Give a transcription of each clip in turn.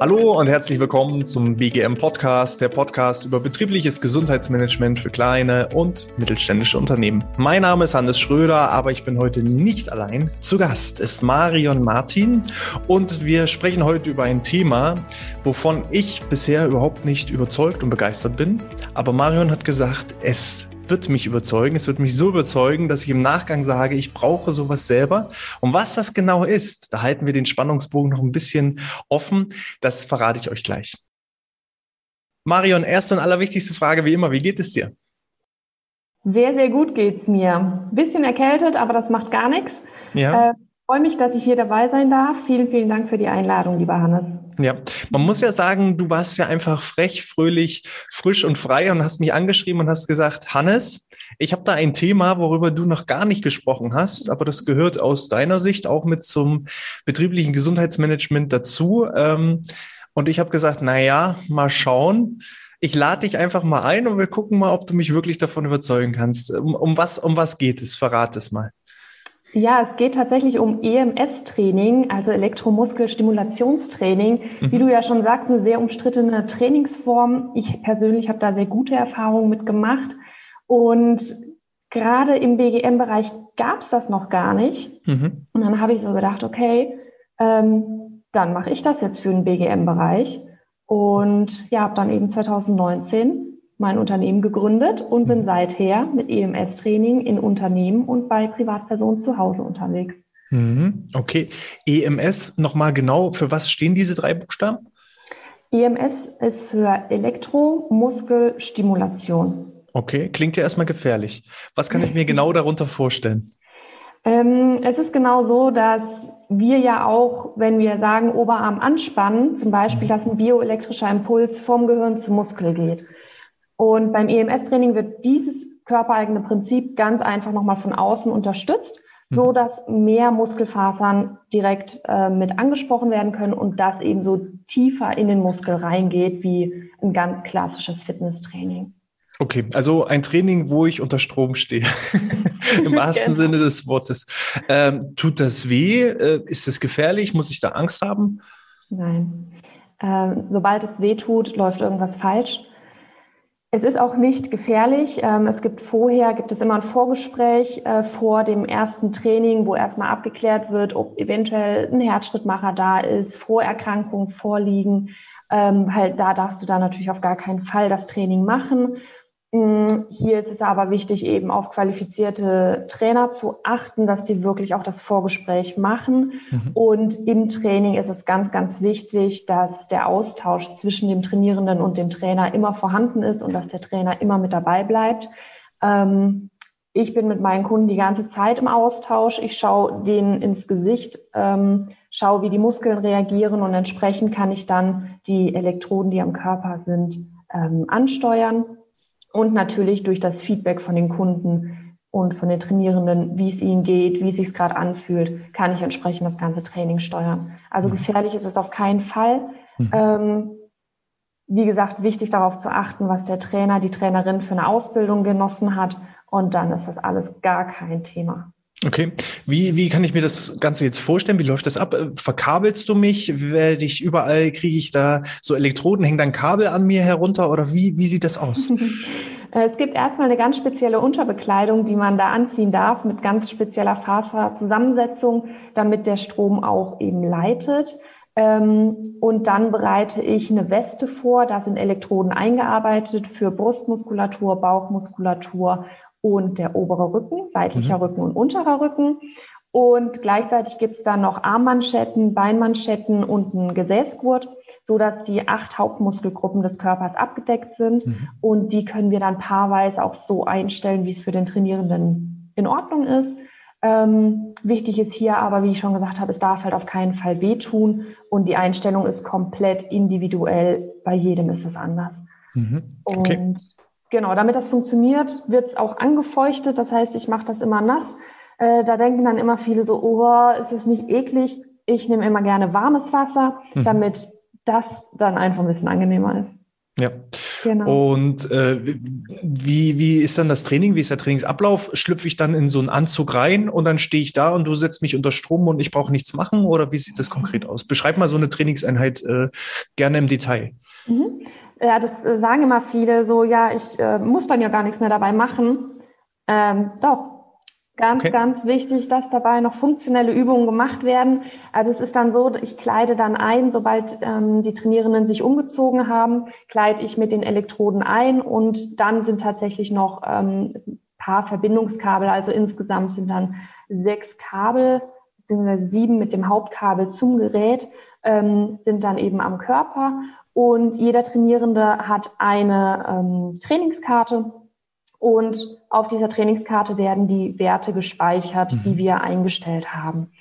Hallo und herzlich willkommen zum BGM Podcast, der Podcast über betriebliches Gesundheitsmanagement für kleine und mittelständische Unternehmen. Mein Name ist Hannes Schröder, aber ich bin heute nicht allein. Zu Gast ist Marion Martin und wir sprechen heute über ein Thema, wovon ich bisher überhaupt nicht überzeugt und begeistert bin. Aber Marion hat gesagt, es wird mich überzeugen. Es wird mich so überzeugen, dass ich im Nachgang sage, ich brauche sowas selber. Und was das genau ist, da halten wir den Spannungsbogen noch ein bisschen offen. Das verrate ich euch gleich. Marion, erste und allerwichtigste Frage wie immer, wie geht es dir? Sehr, sehr gut geht's mir. Bisschen erkältet, aber das macht gar nichts. Ja. Äh, freue mich, dass ich hier dabei sein darf. Vielen, vielen Dank für die Einladung, lieber Hannes. Ja, man muss ja sagen, du warst ja einfach frech, fröhlich, frisch und frei und hast mich angeschrieben und hast gesagt, Hannes, ich habe da ein Thema, worüber du noch gar nicht gesprochen hast, aber das gehört aus deiner Sicht auch mit zum betrieblichen Gesundheitsmanagement dazu. Ähm, und ich habe gesagt, na ja, mal schauen. Ich lade dich einfach mal ein und wir gucken mal, ob du mich wirklich davon überzeugen kannst. Um, um was, um was geht es? Verrat es mal. Ja, es geht tatsächlich um EMS-Training, also Elektromuskelstimulationstraining. Mhm. Wie du ja schon sagst, eine sehr umstrittene Trainingsform. Ich persönlich habe da sehr gute Erfahrungen mitgemacht. Und gerade im BGM-Bereich gab es das noch gar nicht. Mhm. Und dann habe ich so gedacht, okay, ähm, dann mache ich das jetzt für den BGM-Bereich. Und ja, habe dann eben 2019 mein Unternehmen gegründet und bin mhm. seither mit EMS-Training in Unternehmen und bei Privatpersonen zu Hause unterwegs. Mhm. Okay. EMS nochmal genau, für was stehen diese drei Buchstaben? EMS ist für Elektromuskelstimulation. Okay, klingt ja erstmal gefährlich. Was kann ich mir genau darunter vorstellen? Ähm, es ist genau so, dass wir ja auch, wenn wir sagen Oberarm anspannen, zum Beispiel, mhm. dass ein bioelektrischer Impuls vom Gehirn zum Muskel geht. Und beim EMS-Training wird dieses körpereigene Prinzip ganz einfach nochmal von außen unterstützt, so mhm. dass mehr Muskelfasern direkt äh, mit angesprochen werden können und das eben so tiefer in den Muskel reingeht wie ein ganz klassisches Fitnesstraining. Okay, also ein Training, wo ich unter Strom stehe, im wahrsten genau. Sinne des Wortes. Ähm, tut das weh? Äh, ist es gefährlich? Muss ich da Angst haben? Nein. Ähm, sobald es weh tut, läuft irgendwas falsch. Es ist auch nicht gefährlich. Ähm, es gibt vorher, gibt es immer ein Vorgespräch äh, vor dem ersten Training, wo erstmal abgeklärt wird, ob eventuell ein Herzschrittmacher da ist, Vorerkrankungen vorliegen. Ähm, halt, da darfst du dann natürlich auf gar keinen Fall das Training machen. Mm, hier ist es aber wichtig, eben auf qualifizierte Trainer zu achten, dass die wirklich auch das Vorgespräch machen. Mhm. Und im Training ist es ganz, ganz wichtig, dass der Austausch zwischen dem Trainierenden und dem Trainer immer vorhanden ist und dass der Trainer immer mit dabei bleibt. Ähm, ich bin mit meinen Kunden die ganze Zeit im Austausch. Ich schaue denen ins Gesicht, ähm, schaue, wie die Muskeln reagieren und entsprechend kann ich dann die Elektroden, die am Körper sind, ähm, ansteuern und natürlich durch das Feedback von den Kunden und von den Trainierenden, wie es ihnen geht, wie es sich gerade anfühlt, kann ich entsprechend das ganze Training steuern. Also mhm. gefährlich ist es auf keinen Fall. Mhm. Ähm, wie gesagt, wichtig darauf zu achten, was der Trainer, die Trainerin für eine Ausbildung genossen hat. Und dann ist das alles gar kein Thema. Okay. Wie, wie kann ich mir das Ganze jetzt vorstellen? Wie läuft das ab? Verkabelst du mich? Werde ich überall, kriege ich da so Elektroden, hängen dann Kabel an mir herunter oder wie, wie sieht das aus? Es gibt erstmal eine ganz spezielle Unterbekleidung, die man da anziehen darf, mit ganz spezieller Faserzusammensetzung, damit der Strom auch eben leitet. Ähm, und dann bereite ich eine Weste vor, da sind Elektroden eingearbeitet für Brustmuskulatur, Bauchmuskulatur und der obere Rücken, seitlicher mhm. Rücken und unterer Rücken. Und gleichzeitig gibt es dann noch Armmanschetten, Beinmanschetten und einen Gesäßgurt, so dass die acht Hauptmuskelgruppen des Körpers abgedeckt sind. Mhm. Und die können wir dann paarweise auch so einstellen, wie es für den Trainierenden in Ordnung ist. Ähm, wichtig ist hier aber, wie ich schon gesagt habe, es darf halt auf keinen Fall wehtun und die Einstellung ist komplett individuell. Bei jedem ist es anders. Mhm. Okay. Und Genau, damit das funktioniert, wird es auch angefeuchtet. Das heißt, ich mache das immer nass. Äh, da denken dann immer viele so, oh, ist es nicht eklig? Ich nehme immer gerne warmes Wasser, mhm. damit das dann einfach ein bisschen angenehmer ist. Ja. Genau. Und äh, wie, wie ist dann das Training? Wie ist der Trainingsablauf? Schlüpfe ich dann in so einen Anzug rein und dann stehe ich da und du setzt mich unter Strom und ich brauche nichts machen? Oder wie sieht das konkret aus? Beschreib mal so eine Trainingseinheit äh, gerne im Detail. Mhm. Ja, das äh, sagen immer viele so, ja, ich äh, muss dann ja gar nichts mehr dabei machen. Ähm, doch, Ganz, okay. ganz wichtig, dass dabei noch funktionelle Übungen gemacht werden. Also es ist dann so, ich kleide dann ein, sobald ähm, die Trainierenden sich umgezogen haben, kleide ich mit den Elektroden ein und dann sind tatsächlich noch ähm, paar Verbindungskabel. Also insgesamt sind dann sechs Kabel, beziehungsweise sieben mit dem Hauptkabel zum Gerät, ähm, sind dann eben am Körper. Und jeder Trainierende hat eine ähm, Trainingskarte und auf dieser Trainingskarte werden die Werte gespeichert, mhm. die wir eingestellt haben.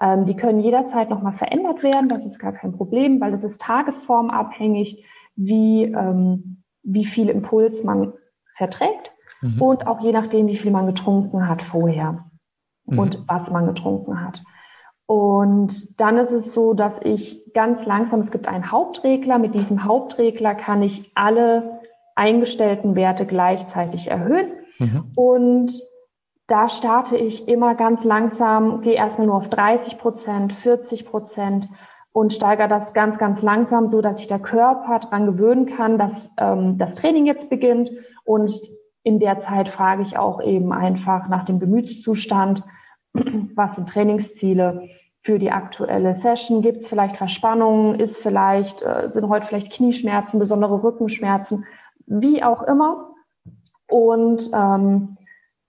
Ähm, die können jederzeit nochmal verändert werden. Das ist gar kein Problem, weil es ist tagesformabhängig, wie, ähm, wie viel Impuls man verträgt mhm. und auch je nachdem, wie viel man getrunken hat vorher mhm. und was man getrunken hat. Und dann ist es so, dass ich ganz langsam, es gibt einen Hauptregler, mit diesem Hauptregler kann ich alle eingestellten Werte gleichzeitig erhöhen. Mhm. Und da starte ich immer ganz langsam, gehe erstmal nur auf 30 Prozent, 40 Prozent und steigere das ganz, ganz langsam, so dass sich der Körper daran gewöhnen kann, dass ähm, das Training jetzt beginnt. Und in der Zeit frage ich auch eben einfach nach dem Gemütszustand, was sind Trainingsziele für die aktuelle Session? Gibt es vielleicht Verspannungen? Ist vielleicht, äh, sind heute vielleicht Knieschmerzen, besondere Rückenschmerzen? Wie auch immer. Und ähm,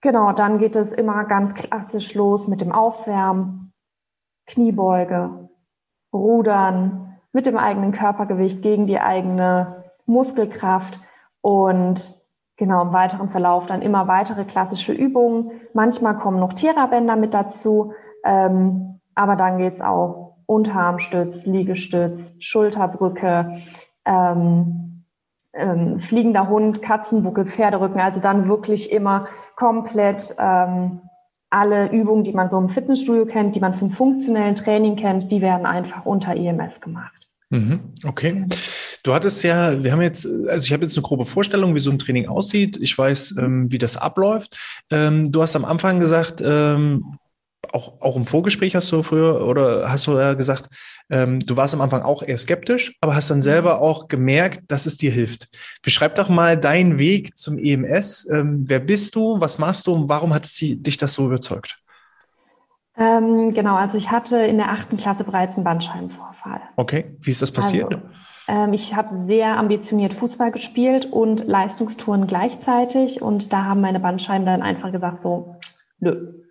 genau, dann geht es immer ganz klassisch los mit dem Aufwärmen, Kniebeuge, Rudern mit dem eigenen Körpergewicht gegen die eigene Muskelkraft und genau im weiteren Verlauf dann immer weitere klassische Übungen. Manchmal kommen noch Tierabänder mit dazu, ähm, aber dann geht es auch Unterarmstütz, Liegestütz, Schulterbrücke, ähm, ähm, fliegender Hund, Katzenbuckel, Pferderücken, also dann wirklich immer komplett ähm, alle Übungen, die man so im Fitnessstudio kennt, die man vom funktionellen Training kennt, die werden einfach unter EMS gemacht. Mhm, okay. Du hattest ja, wir haben jetzt, also ich habe jetzt eine grobe Vorstellung, wie so ein Training aussieht. Ich weiß, ähm, wie das abläuft. Ähm, du hast am Anfang gesagt, ähm, auch, auch im Vorgespräch hast du früher oder hast du ja gesagt, ähm, du warst am Anfang auch eher skeptisch, aber hast dann mhm. selber auch gemerkt, dass es dir hilft. Beschreib doch mal deinen Weg zum EMS. Ähm, wer bist du? Was machst du und warum hat es dich das so überzeugt? Ähm, genau, also ich hatte in der achten Klasse bereits einen Bandscheibenvorfall. Okay, wie ist das passiert? Also, ich habe sehr ambitioniert Fußball gespielt und Leistungstouren gleichzeitig und da haben meine Bandscheiben dann einfach gesagt so, nö,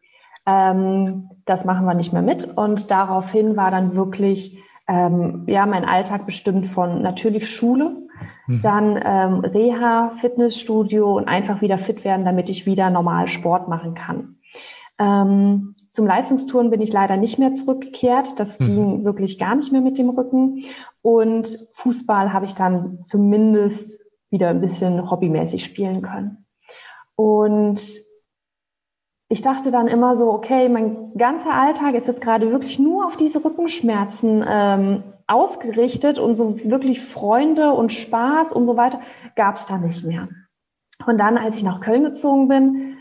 ähm, das machen wir nicht mehr mit. Und daraufhin war dann wirklich ähm, ja mein Alltag bestimmt von natürlich Schule, mhm. dann ähm, Reha, Fitnessstudio und einfach wieder fit werden, damit ich wieder normal Sport machen kann. Ähm, zum Leistungstouren bin ich leider nicht mehr zurückgekehrt. Das mhm. ging wirklich gar nicht mehr mit dem Rücken. Und Fußball habe ich dann zumindest wieder ein bisschen hobbymäßig spielen können. Und ich dachte dann immer so, okay, mein ganzer Alltag ist jetzt gerade wirklich nur auf diese Rückenschmerzen ähm, ausgerichtet und so wirklich Freunde und Spaß und so weiter gab es da nicht mehr. Und dann, als ich nach Köln gezogen bin,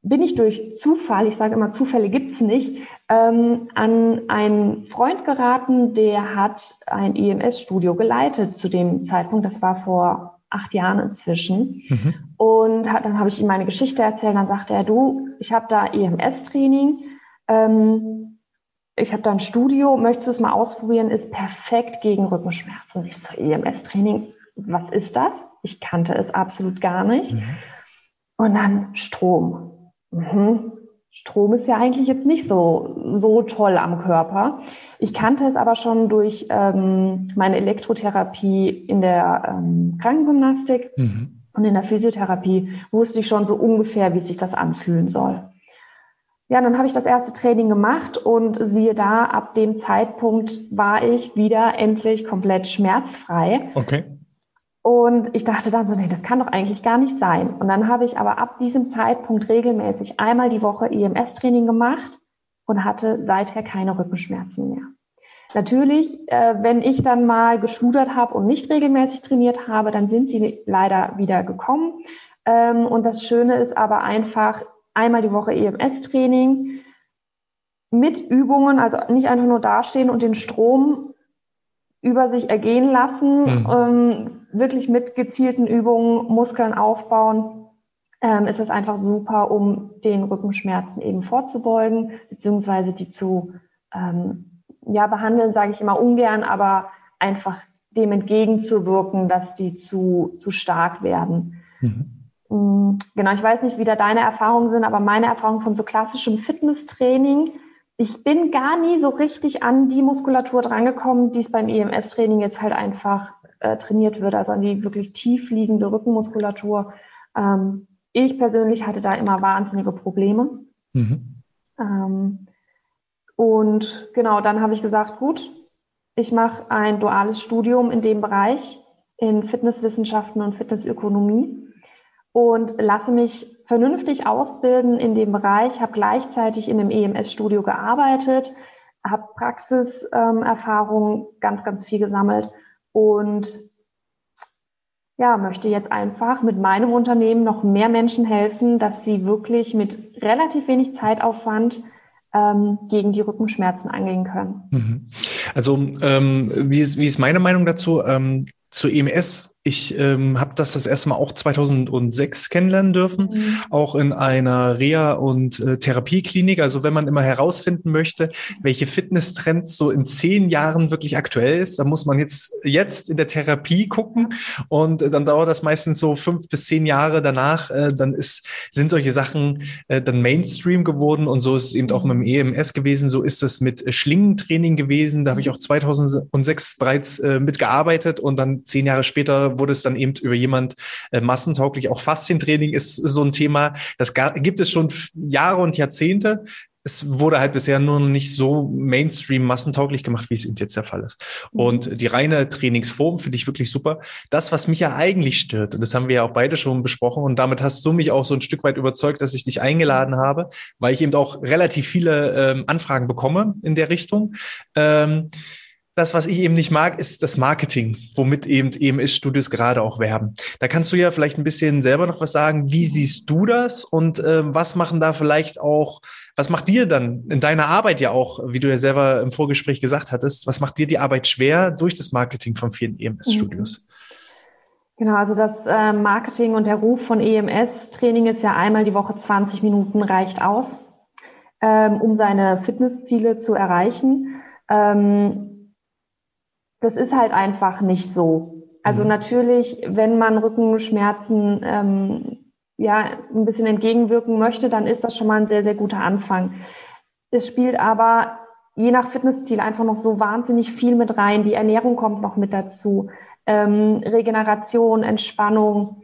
bin ich durch Zufall, ich sage immer, Zufälle gibt es nicht, ähm, an einen Freund geraten, der hat ein EMS-Studio geleitet zu dem Zeitpunkt. Das war vor acht Jahren inzwischen. Mhm. Und hat, dann habe ich ihm meine Geschichte erzählt. Dann sagte er, du, ich habe da EMS-Training. Ähm, ich habe da ein Studio, möchtest du es mal ausprobieren? Ist perfekt gegen Rückenschmerzen. Ich so, EMS-Training, was ist das? Ich kannte es absolut gar nicht. Mhm. Und dann Strom. Mhm. Strom ist ja eigentlich jetzt nicht so, so toll am Körper. Ich kannte es aber schon durch ähm, meine Elektrotherapie in der ähm, Krankengymnastik mhm. und in der Physiotherapie wusste ich schon so ungefähr, wie sich das anfühlen soll. Ja, dann habe ich das erste Training gemacht und siehe da, ab dem Zeitpunkt war ich wieder endlich komplett schmerzfrei. Okay. Und ich dachte dann so, nee, das kann doch eigentlich gar nicht sein. Und dann habe ich aber ab diesem Zeitpunkt regelmäßig einmal die Woche EMS-Training gemacht und hatte seither keine Rückenschmerzen mehr. Natürlich, äh, wenn ich dann mal geschludert habe und nicht regelmäßig trainiert habe, dann sind sie leider wieder gekommen. Ähm, und das Schöne ist aber einfach einmal die Woche EMS-Training mit Übungen, also nicht einfach nur dastehen und den Strom über sich ergehen lassen, mhm. Wirklich mit gezielten Übungen Muskeln aufbauen, ähm, ist es einfach super, um den Rückenschmerzen eben vorzubeugen, beziehungsweise die zu ähm, ja, behandeln, sage ich immer ungern, aber einfach dem entgegenzuwirken, dass die zu, zu stark werden. Mhm. Mm, genau, ich weiß nicht, wie da deine Erfahrungen sind, aber meine Erfahrung von so klassischem Fitnesstraining, ich bin gar nie so richtig an die Muskulatur drangekommen, die es beim EMS-Training jetzt halt einfach äh, trainiert wird, also an die wirklich tief liegende Rückenmuskulatur. Ähm, ich persönlich hatte da immer wahnsinnige Probleme. Mhm. Ähm, und genau, dann habe ich gesagt, gut, ich mache ein duales Studium in dem Bereich, in Fitnesswissenschaften und Fitnessökonomie und lasse mich vernünftig ausbilden in dem Bereich, habe gleichzeitig in einem EMS-Studio gearbeitet, habe Praxiserfahrung ähm, ganz, ganz viel gesammelt und ja, möchte jetzt einfach mit meinem Unternehmen noch mehr Menschen helfen, dass sie wirklich mit relativ wenig Zeitaufwand ähm, gegen die Rückenschmerzen angehen können. Mhm. Also ähm, wie, ist, wie ist meine Meinung dazu? Ähm, zu EMS ich ähm, habe das das erste Mal auch 2006 kennenlernen dürfen, mhm. auch in einer Reha- und äh, Therapieklinik. Also wenn man immer herausfinden möchte, welche Fitnesstrends so in zehn Jahren wirklich aktuell ist, dann muss man jetzt, jetzt in der Therapie gucken und äh, dann dauert das meistens so fünf bis zehn Jahre danach. Äh, dann ist, sind solche Sachen äh, dann Mainstream geworden und so ist es eben auch mit dem EMS gewesen. So ist es mit Schlingentraining gewesen. Da habe ich auch 2006 bereits äh, mitgearbeitet und dann zehn Jahre später wurde es dann eben über jemand äh, massentauglich. Auch Faszientraining ist so ein Thema, das gibt es schon Jahre und Jahrzehnte es wurde halt bisher nur noch nicht so Mainstream massentauglich gemacht, wie es eben jetzt der Fall ist. Mhm. Und die reine Trainingsform finde ich wirklich super. Das, was mich ja eigentlich stört, und das haben wir ja auch beide schon besprochen, und damit hast du mich auch so ein Stück weit überzeugt, dass ich dich eingeladen habe, weil ich eben auch relativ viele ähm, Anfragen bekomme in der Richtung. Ähm, das, was ich eben nicht mag, ist das Marketing, womit eben EMS-Studios gerade auch werben. Da kannst du ja vielleicht ein bisschen selber noch was sagen. Wie siehst du das und äh, was machen da vielleicht auch, was macht dir dann in deiner Arbeit ja auch, wie du ja selber im Vorgespräch gesagt hattest, was macht dir die Arbeit schwer durch das Marketing von vielen EMS-Studios? Genau, also das äh, Marketing und der Ruf von EMS-Training ist ja einmal die Woche 20 Minuten reicht aus, ähm, um seine Fitnessziele zu erreichen. Ähm, das ist halt einfach nicht so. Also mhm. natürlich, wenn man Rückenschmerzen ähm, ja ein bisschen entgegenwirken möchte, dann ist das schon mal ein sehr, sehr guter Anfang. Es spielt aber je nach Fitnessziel einfach noch so wahnsinnig viel mit rein. Die Ernährung kommt noch mit dazu. Ähm, Regeneration, Entspannung.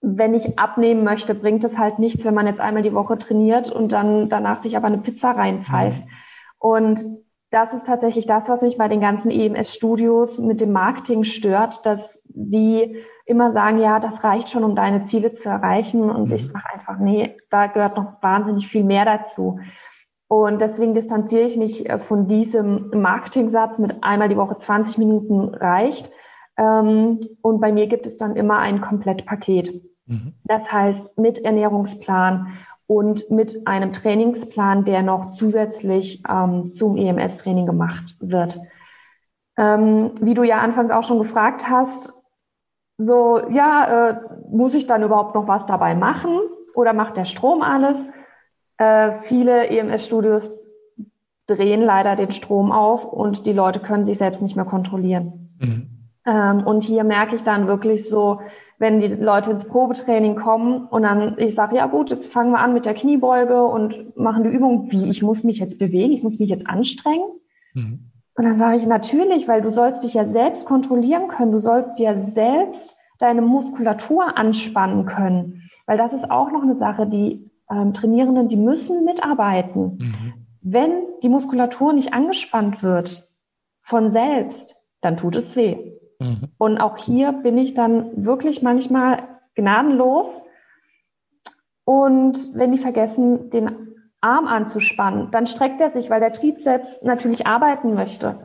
Wenn ich abnehmen möchte, bringt es halt nichts, wenn man jetzt einmal die Woche trainiert und dann danach sich aber eine Pizza reinpfeift. Mhm. Und das ist tatsächlich das, was mich bei den ganzen EMS-Studios mit dem Marketing stört, dass die immer sagen, ja, das reicht schon, um deine Ziele zu erreichen. Und mhm. ich sage einfach, nee, da gehört noch wahnsinnig viel mehr dazu. Und deswegen distanziere ich mich äh, von diesem Marketing-Satz mit einmal die Woche 20 Minuten reicht. Ähm, und bei mir gibt es dann immer ein Komplettpaket. Mhm. Das heißt, mit Ernährungsplan und mit einem Trainingsplan, der noch zusätzlich ähm, zum EMS-Training gemacht wird. Ähm, wie du ja anfangs auch schon gefragt hast, so, ja, äh, muss ich dann überhaupt noch was dabei machen oder macht der Strom alles? Äh, viele EMS-Studios drehen leider den Strom auf und die Leute können sich selbst nicht mehr kontrollieren. Mhm. Ähm, und hier merke ich dann wirklich so, wenn die Leute ins Probetraining kommen und dann ich sage, ja gut, jetzt fangen wir an mit der Kniebeuge und machen die Übung, wie ich muss mich jetzt bewegen, ich muss mich jetzt anstrengen. Mhm. Und dann sage ich natürlich, weil du sollst dich ja selbst kontrollieren können, du sollst ja selbst deine Muskulatur anspannen können, weil das ist auch noch eine Sache, die ähm, Trainierenden, die müssen mitarbeiten. Mhm. Wenn die Muskulatur nicht angespannt wird von selbst, dann tut es weh. Mhm. Und auch hier bin ich dann wirklich manchmal gnadenlos. Und wenn die vergessen, den Arm anzuspannen, dann streckt er sich, weil der Trizeps natürlich arbeiten möchte.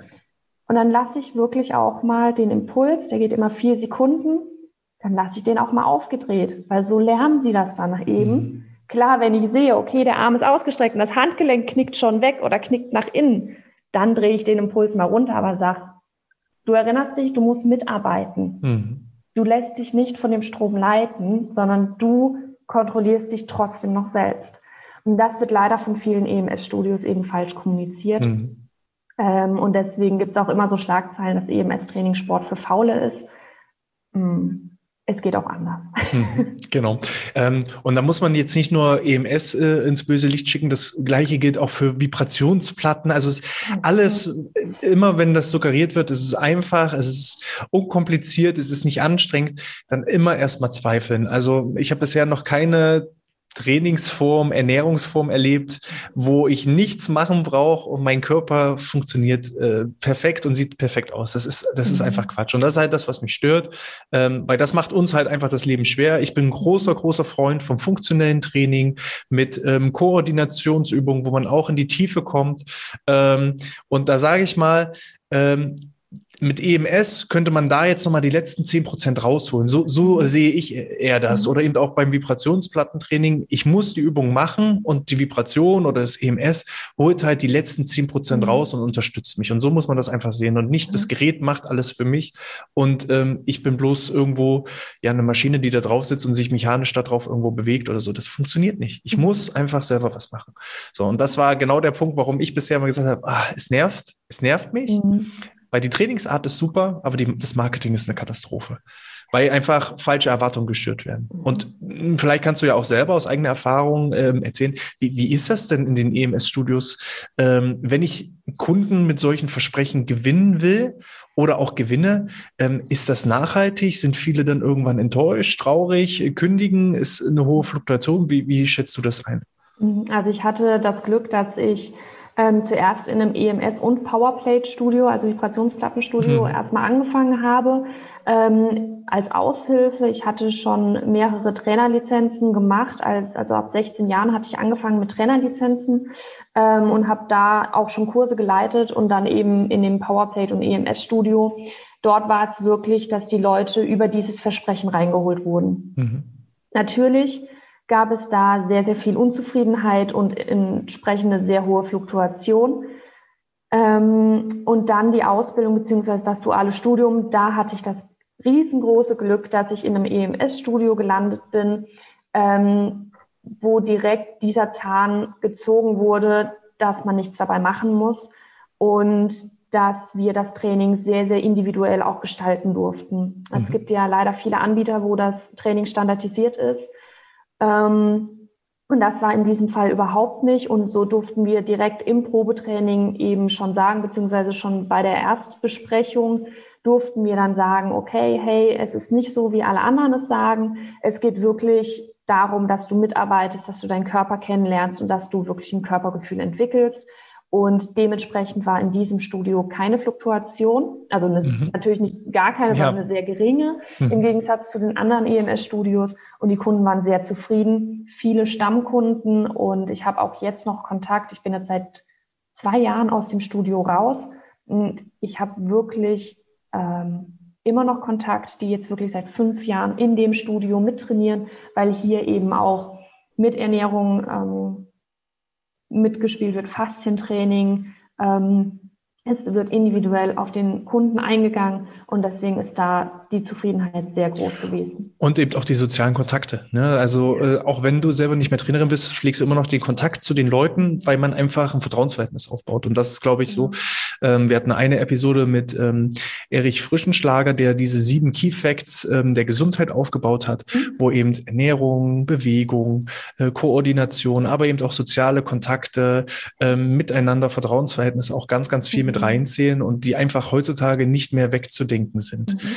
Und dann lasse ich wirklich auch mal den Impuls, der geht immer vier Sekunden, dann lasse ich den auch mal aufgedreht, weil so lernen sie das dann eben. Mhm. Klar, wenn ich sehe, okay, der Arm ist ausgestreckt und das Handgelenk knickt schon weg oder knickt nach innen, dann drehe ich den Impuls mal runter, aber sag, du erinnerst dich, du musst mitarbeiten. Mhm. Du lässt dich nicht von dem Strom leiten, sondern du kontrollierst dich trotzdem noch selbst. Und das wird leider von vielen EMS-Studios eben falsch kommuniziert. Mhm. Ähm, und deswegen gibt es auch immer so Schlagzeilen, dass EMS-Training Sport für Faule ist. Mhm es geht auch anders. Mhm, genau. Ähm, und da muss man jetzt nicht nur EMS äh, ins böse Licht schicken, das gleiche gilt auch für Vibrationsplatten. Also es ist alles, immer wenn das suggeriert wird, es ist einfach, es ist unkompliziert, es ist nicht anstrengend, dann immer erstmal zweifeln. Also ich habe bisher noch keine Trainingsform, Ernährungsform erlebt, wo ich nichts machen brauche und mein Körper funktioniert äh, perfekt und sieht perfekt aus. Das ist, das ist mhm. einfach Quatsch. Und das ist halt das, was mich stört, ähm, weil das macht uns halt einfach das Leben schwer. Ich bin ein großer, großer Freund vom funktionellen Training mit ähm, Koordinationsübungen, wo man auch in die Tiefe kommt. Ähm, und da sage ich mal, ähm, mit EMS könnte man da jetzt nochmal die letzten zehn Prozent rausholen. So, so mhm. sehe ich eher das. Mhm. Oder eben auch beim Vibrationsplattentraining. Ich muss die Übung machen und die Vibration oder das EMS holt halt die letzten zehn Prozent mhm. raus und unterstützt mich. Und so muss man das einfach sehen. Und nicht das Gerät macht alles für mich. Und ähm, ich bin bloß irgendwo ja eine Maschine, die da drauf sitzt und sich mechanisch darauf irgendwo bewegt oder so. Das funktioniert nicht. Ich muss einfach selber was machen. So, und das war genau der Punkt, warum ich bisher immer gesagt habe, ah, es nervt, es nervt mich. Mhm. Weil die Trainingsart ist super, aber die, das Marketing ist eine Katastrophe. Weil einfach falsche Erwartungen geschürt werden. Mhm. Und hm, vielleicht kannst du ja auch selber aus eigener Erfahrung ähm, erzählen, wie, wie ist das denn in den EMS-Studios, ähm, wenn ich Kunden mit solchen Versprechen gewinnen will oder auch gewinne, ähm, ist das nachhaltig? Sind viele dann irgendwann enttäuscht, traurig, kündigen? Ist eine hohe Fluktuation? Wie, wie schätzt du das ein? Mhm. Also ich hatte das Glück, dass ich ähm, zuerst in einem EMS- und Powerplate-Studio, also Vibrationsplattenstudio, mhm. erstmal angefangen habe. Ähm, als Aushilfe, ich hatte schon mehrere Trainerlizenzen gemacht, also ab 16 Jahren hatte ich angefangen mit Trainerlizenzen ähm, und habe da auch schon Kurse geleitet und dann eben in dem Powerplate- und EMS-Studio. Dort war es wirklich, dass die Leute über dieses Versprechen reingeholt wurden. Mhm. Natürlich gab es da sehr, sehr viel Unzufriedenheit und entsprechende sehr hohe Fluktuation. Ähm, und dann die Ausbildung beziehungsweise das duale Studium, da hatte ich das riesengroße Glück, dass ich in einem EMS-Studio gelandet bin, ähm, wo direkt dieser Zahn gezogen wurde, dass man nichts dabei machen muss und dass wir das Training sehr, sehr individuell auch gestalten durften. Mhm. Es gibt ja leider viele Anbieter, wo das Training standardisiert ist. Ähm, und das war in diesem Fall überhaupt nicht. Und so durften wir direkt im Probetraining eben schon sagen, beziehungsweise schon bei der Erstbesprechung durften wir dann sagen, okay, hey, es ist nicht so, wie alle anderen es sagen. Es geht wirklich darum, dass du mitarbeitest, dass du deinen Körper kennenlernst und dass du wirklich ein Körpergefühl entwickelst. Und dementsprechend war in diesem Studio keine Fluktuation, also eine, mhm. natürlich nicht gar keine, sondern ja. eine sehr geringe, mhm. im Gegensatz zu den anderen EMS-Studios. Und die Kunden waren sehr zufrieden, viele Stammkunden. Und ich habe auch jetzt noch Kontakt. Ich bin jetzt seit zwei Jahren aus dem Studio raus. Und ich habe wirklich ähm, immer noch Kontakt, die jetzt wirklich seit fünf Jahren in dem Studio mittrainieren, weil hier eben auch mit Ernährung ähm, mitgespielt wird, Faszientraining. Ähm, es wird individuell auf den Kunden eingegangen und deswegen ist da die Zufriedenheit sehr groß gewesen. Und eben auch die sozialen Kontakte. Ne? Also äh, auch wenn du selber nicht mehr Trainerin bist, pflegst du immer noch den Kontakt zu den Leuten, weil man einfach ein Vertrauensverhältnis aufbaut. Und das ist, glaube ich, so. Ähm, wir hatten eine Episode mit ähm, Erich Frischenschlager, der diese sieben Key Facts ähm, der Gesundheit aufgebaut hat, mhm. wo eben Ernährung, Bewegung, äh, Koordination, aber eben auch soziale Kontakte, ähm, miteinander, Vertrauensverhältnis auch ganz, ganz viel mhm. mit reinzählen und die einfach heutzutage nicht mehr wegzudenken sind. Mhm.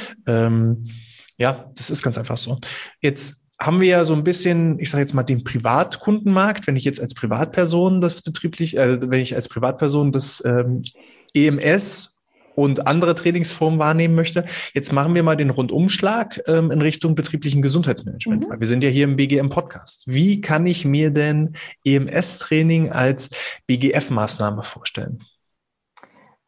Ähm, ja, das ist ganz einfach so. Jetzt haben wir ja so ein bisschen, ich sage jetzt mal, den Privatkundenmarkt. Wenn ich jetzt als Privatperson das betrieblich, äh, wenn ich als Privatperson das ähm, EMS und andere Trainingsformen wahrnehmen möchte. Jetzt machen wir mal den Rundumschlag ähm, in Richtung betrieblichen Gesundheitsmanagement. Mhm. Wir sind ja hier im BGM-Podcast. Wie kann ich mir denn EMS-Training als BGF-Maßnahme vorstellen?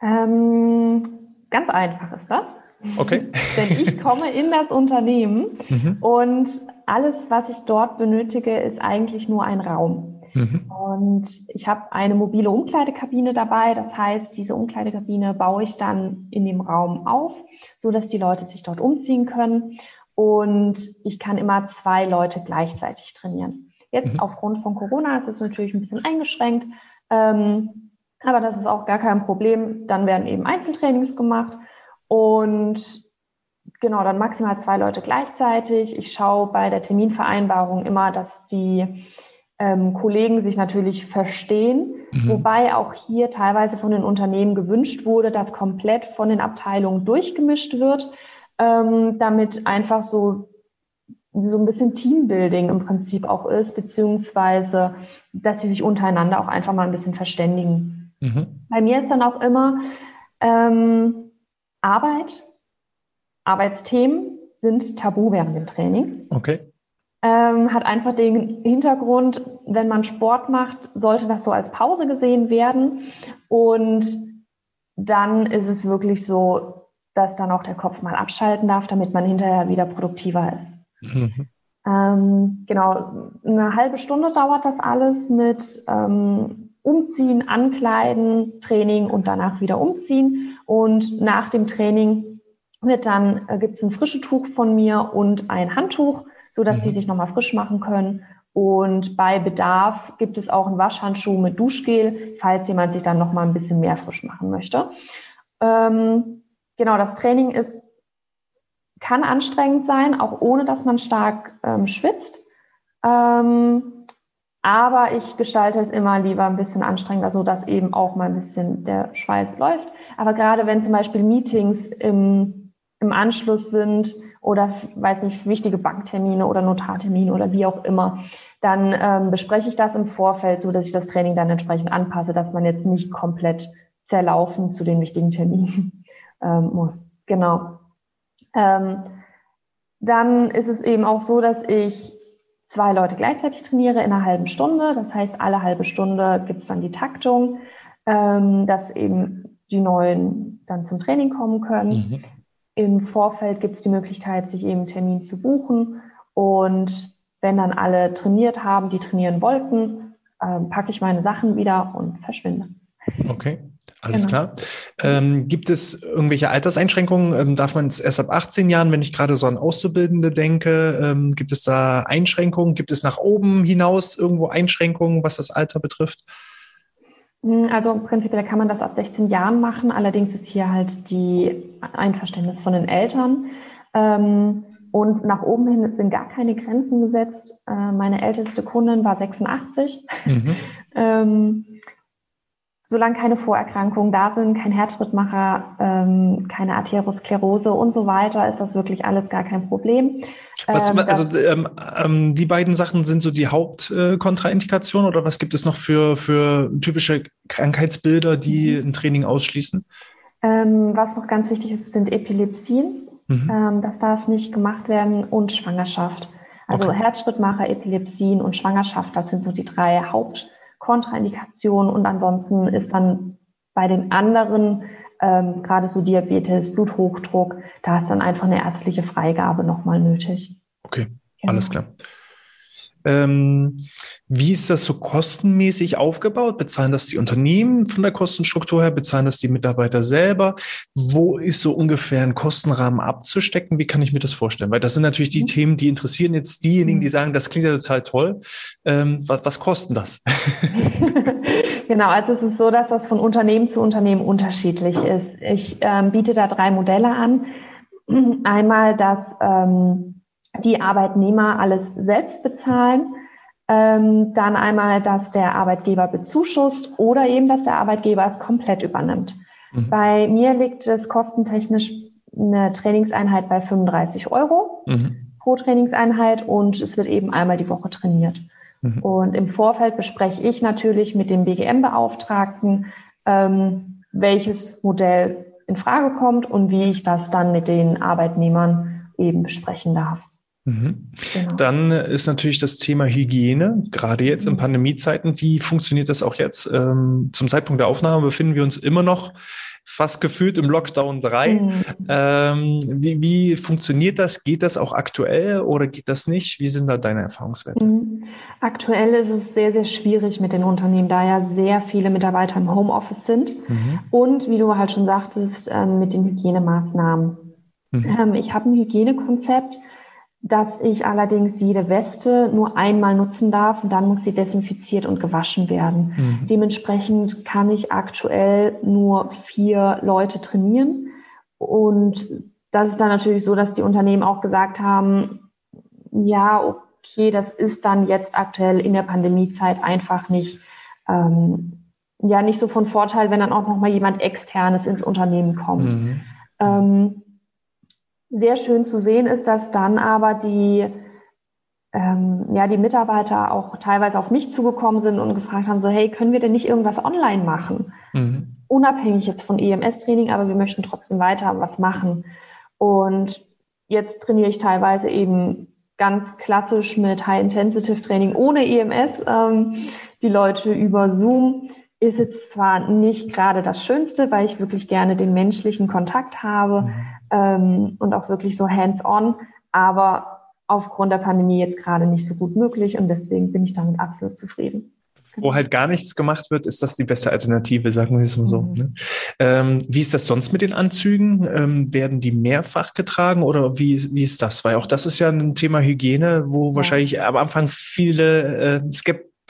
Ähm, ganz einfach ist das. Okay. Denn ich komme in das Unternehmen mhm. und alles, was ich dort benötige, ist eigentlich nur ein Raum. Mhm. Und ich habe eine mobile Umkleidekabine dabei. Das heißt, diese Umkleidekabine baue ich dann in dem Raum auf, so dass die Leute sich dort umziehen können. Und ich kann immer zwei Leute gleichzeitig trainieren. Jetzt mhm. aufgrund von Corona ist es natürlich ein bisschen eingeschränkt. Ähm, aber das ist auch gar kein Problem. Dann werden eben Einzeltrainings gemacht und genau, dann maximal zwei Leute gleichzeitig. Ich schaue bei der Terminvereinbarung immer, dass die ähm, Kollegen sich natürlich verstehen, mhm. wobei auch hier teilweise von den Unternehmen gewünscht wurde, dass komplett von den Abteilungen durchgemischt wird, ähm, damit einfach so so ein bisschen Teambuilding im Prinzip auch ist, beziehungsweise dass sie sich untereinander auch einfach mal ein bisschen verständigen. Mhm. Bei mir ist dann auch immer ähm, Arbeit, Arbeitsthemen sind tabu während dem Training. Okay ähm, hat einfach den Hintergrund, wenn man Sport macht, sollte das so als Pause gesehen werden. Und dann ist es wirklich so, dass dann auch der Kopf mal abschalten darf, damit man hinterher wieder produktiver ist. Mhm. Ähm, genau, eine halbe Stunde dauert das alles mit ähm, Umziehen, Ankleiden, Training und danach wieder umziehen. Und nach dem Training wird dann, äh, gibt es ein frisches Tuch von mir und ein Handtuch so dass mhm. die sich nochmal frisch machen können. Und bei Bedarf gibt es auch einen Waschhandschuh mit Duschgel, falls jemand sich dann nochmal ein bisschen mehr frisch machen möchte. Ähm, genau, das Training ist, kann anstrengend sein, auch ohne dass man stark ähm, schwitzt. Ähm, aber ich gestalte es immer lieber ein bisschen anstrengender, so dass eben auch mal ein bisschen der Schweiß läuft. Aber gerade wenn zum Beispiel Meetings im, im Anschluss sind, oder weiß nicht, wichtige Banktermine oder Notartermine oder wie auch immer, dann ähm, bespreche ich das im Vorfeld, so dass ich das Training dann entsprechend anpasse, dass man jetzt nicht komplett zerlaufen zu den wichtigen Terminen ähm, muss. Genau. Ähm, dann ist es eben auch so, dass ich zwei Leute gleichzeitig trainiere in einer halben Stunde. Das heißt, alle halbe Stunde gibt es dann die Taktung, ähm, dass eben die Neuen dann zum Training kommen können. Mhm. Im Vorfeld gibt es die Möglichkeit, sich eben einen Termin zu buchen. Und wenn dann alle trainiert haben, die trainieren wollten, ähm, packe ich meine Sachen wieder und verschwinde. Okay. Alles genau. klar. Ähm, gibt es irgendwelche Alterseinschränkungen? Ähm, darf man es erst ab 18 Jahren, wenn ich gerade so an Auszubildende denke, ähm, gibt es da Einschränkungen? Gibt es nach oben hinaus irgendwo Einschränkungen, was das Alter betrifft? Hm, also prinzipiell kann man das ab 16 Jahren machen. Allerdings ist hier halt die Einverständnis von den Eltern. Ähm, und nach oben hin sind gar keine Grenzen gesetzt. Äh, meine älteste Kundin war 86. Mhm. solange keine Vorerkrankungen da sind, kein Herzschrittmacher, ähm, keine Arteriosklerose und so weiter, ist das wirklich alles gar kein Problem. Was, ähm, also ähm, ähm, die beiden Sachen sind so die Hauptkontraindikationen äh, oder was gibt es noch für, für typische Krankheitsbilder, die mhm. ein Training ausschließen? Ähm, was noch ganz wichtig ist, sind Epilepsien. Mhm. Ähm, das darf nicht gemacht werden und Schwangerschaft. Also okay. Herzschrittmacher, Epilepsien und Schwangerschaft, das sind so die drei Haupt Kontraindikationen und ansonsten ist dann bei den anderen, ähm, gerade so Diabetes, Bluthochdruck, da ist dann einfach eine ärztliche Freigabe nochmal nötig. Okay, genau. alles klar. Ähm, wie ist das so kostenmäßig aufgebaut? Bezahlen das die Unternehmen von der Kostenstruktur her? Bezahlen das die Mitarbeiter selber? Wo ist so ungefähr ein Kostenrahmen abzustecken? Wie kann ich mir das vorstellen? Weil das sind natürlich die mhm. Themen, die interessieren jetzt diejenigen, die mhm. sagen, das klingt ja total toll. Ähm, was, was kostet das? genau, also es ist so, dass das von Unternehmen zu Unternehmen unterschiedlich ist. Ich ähm, biete da drei Modelle an. Einmal das ähm, die Arbeitnehmer alles selbst bezahlen. Ähm, dann einmal, dass der Arbeitgeber bezuschusst oder eben, dass der Arbeitgeber es komplett übernimmt. Mhm. Bei mir liegt es kostentechnisch eine Trainingseinheit bei 35 Euro mhm. pro Trainingseinheit und es wird eben einmal die Woche trainiert. Mhm. Und im Vorfeld bespreche ich natürlich mit dem BGM-Beauftragten, ähm, welches Modell in Frage kommt und wie ich das dann mit den Arbeitnehmern eben besprechen darf. Mhm. Genau. Dann ist natürlich das Thema Hygiene, gerade jetzt in mhm. Pandemiezeiten. Wie funktioniert das auch jetzt? Ähm, zum Zeitpunkt der Aufnahme befinden wir uns immer noch fast gefühlt im Lockdown 3. Mhm. Ähm, wie, wie, funktioniert das? Geht das auch aktuell oder geht das nicht? Wie sind da deine Erfahrungswerte? Mhm. Aktuell ist es sehr, sehr schwierig mit den Unternehmen, da ja sehr viele Mitarbeiter im Homeoffice sind mhm. und wie du halt schon sagtest, ähm, mit den Hygienemaßnahmen. Mhm. Ähm, ich habe ein Hygienekonzept, dass ich allerdings jede Weste nur einmal nutzen darf und dann muss sie desinfiziert und gewaschen werden. Mhm. Dementsprechend kann ich aktuell nur vier Leute trainieren. Und das ist dann natürlich so, dass die Unternehmen auch gesagt haben, ja, okay, das ist dann jetzt aktuell in der Pandemiezeit einfach nicht, ähm, ja, nicht so von Vorteil, wenn dann auch noch mal jemand externes ins Unternehmen kommt. Mhm. Ähm, sehr schön zu sehen ist, dass dann aber die, ähm, ja, die Mitarbeiter auch teilweise auf mich zugekommen sind und gefragt haben, so, hey, können wir denn nicht irgendwas online machen? Mhm. Unabhängig jetzt von EMS-Training, aber wir möchten trotzdem weiter was machen. Und jetzt trainiere ich teilweise eben ganz klassisch mit High-Intensive-Training ohne EMS ähm, die Leute über Zoom. Ist jetzt zwar nicht gerade das Schönste, weil ich wirklich gerne den menschlichen Kontakt habe, mhm ähm, und auch wirklich so hands-on, aber aufgrund der Pandemie jetzt gerade nicht so gut möglich und deswegen bin ich damit absolut zufrieden. Wo halt gar nichts gemacht wird, ist das die beste Alternative, sagen wir es mal so. Mhm. Ne? Ähm, wie ist das sonst mit den Anzügen? Ähm, werden die mehrfach getragen oder wie, wie ist das? Weil auch das ist ja ein Thema Hygiene, wo ja. wahrscheinlich am Anfang viele äh,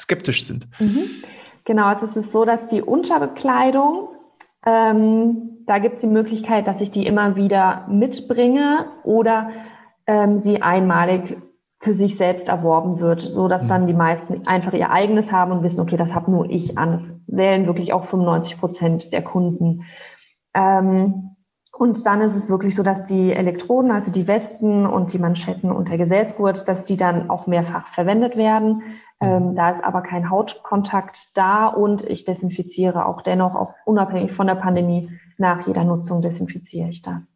skeptisch sind. Mhm. Genau, also es ist so, dass die Unterbekleidung ähm, da gibt es die Möglichkeit, dass ich die immer wieder mitbringe oder ähm, sie einmalig für sich selbst erworben wird, so dass dann mhm. die meisten einfach ihr eigenes haben und wissen, okay, das habe nur ich an. Das wählen wirklich auch 95 Prozent der Kunden. Ähm, und dann ist es wirklich so, dass die Elektroden, also die Westen und die Manschetten und der Gesäßgurt, dass die dann auch mehrfach verwendet werden. Ähm, mhm. da ist aber kein Hautkontakt da und ich desinfiziere auch dennoch, auch unabhängig von der Pandemie, nach jeder Nutzung desinfiziere ich das.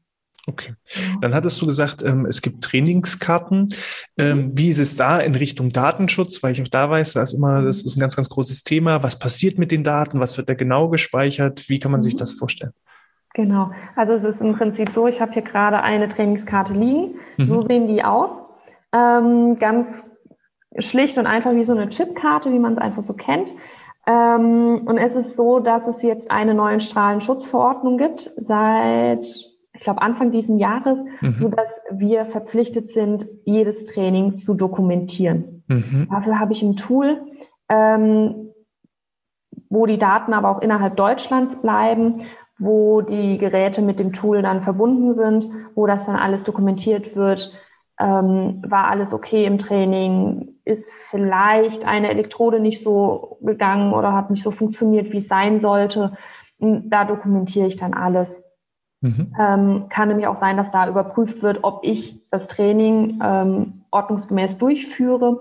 Okay. Dann hattest du gesagt, ähm, es gibt Trainingskarten. Ähm, mhm. wie ist es da in Richtung Datenschutz? Weil ich auch da weiß, da ist immer, das ist ein ganz, ganz großes Thema. Was passiert mit den Daten? Was wird da genau gespeichert? Wie kann man sich mhm. das vorstellen? Genau. Also es ist im Prinzip so, ich habe hier gerade eine Trainingskarte liegen. Mhm. So sehen die aus. Ähm, ganz schlicht und einfach wie so eine Chipkarte, wie man es einfach so kennt. Ähm, und es ist so, dass es jetzt eine neue Strahlenschutzverordnung gibt seit, ich glaube, Anfang diesen Jahres, mhm. so dass wir verpflichtet sind, jedes Training zu dokumentieren. Mhm. Dafür habe ich ein Tool, ähm, wo die Daten aber auch innerhalb Deutschlands bleiben, wo die Geräte mit dem Tool dann verbunden sind, wo das dann alles dokumentiert wird. Ähm, war alles okay im Training? ist vielleicht eine Elektrode nicht so gegangen oder hat nicht so funktioniert, wie es sein sollte. Da dokumentiere ich dann alles. Mhm. Ähm, kann nämlich auch sein, dass da überprüft wird, ob ich das Training ähm, ordnungsgemäß durchführe.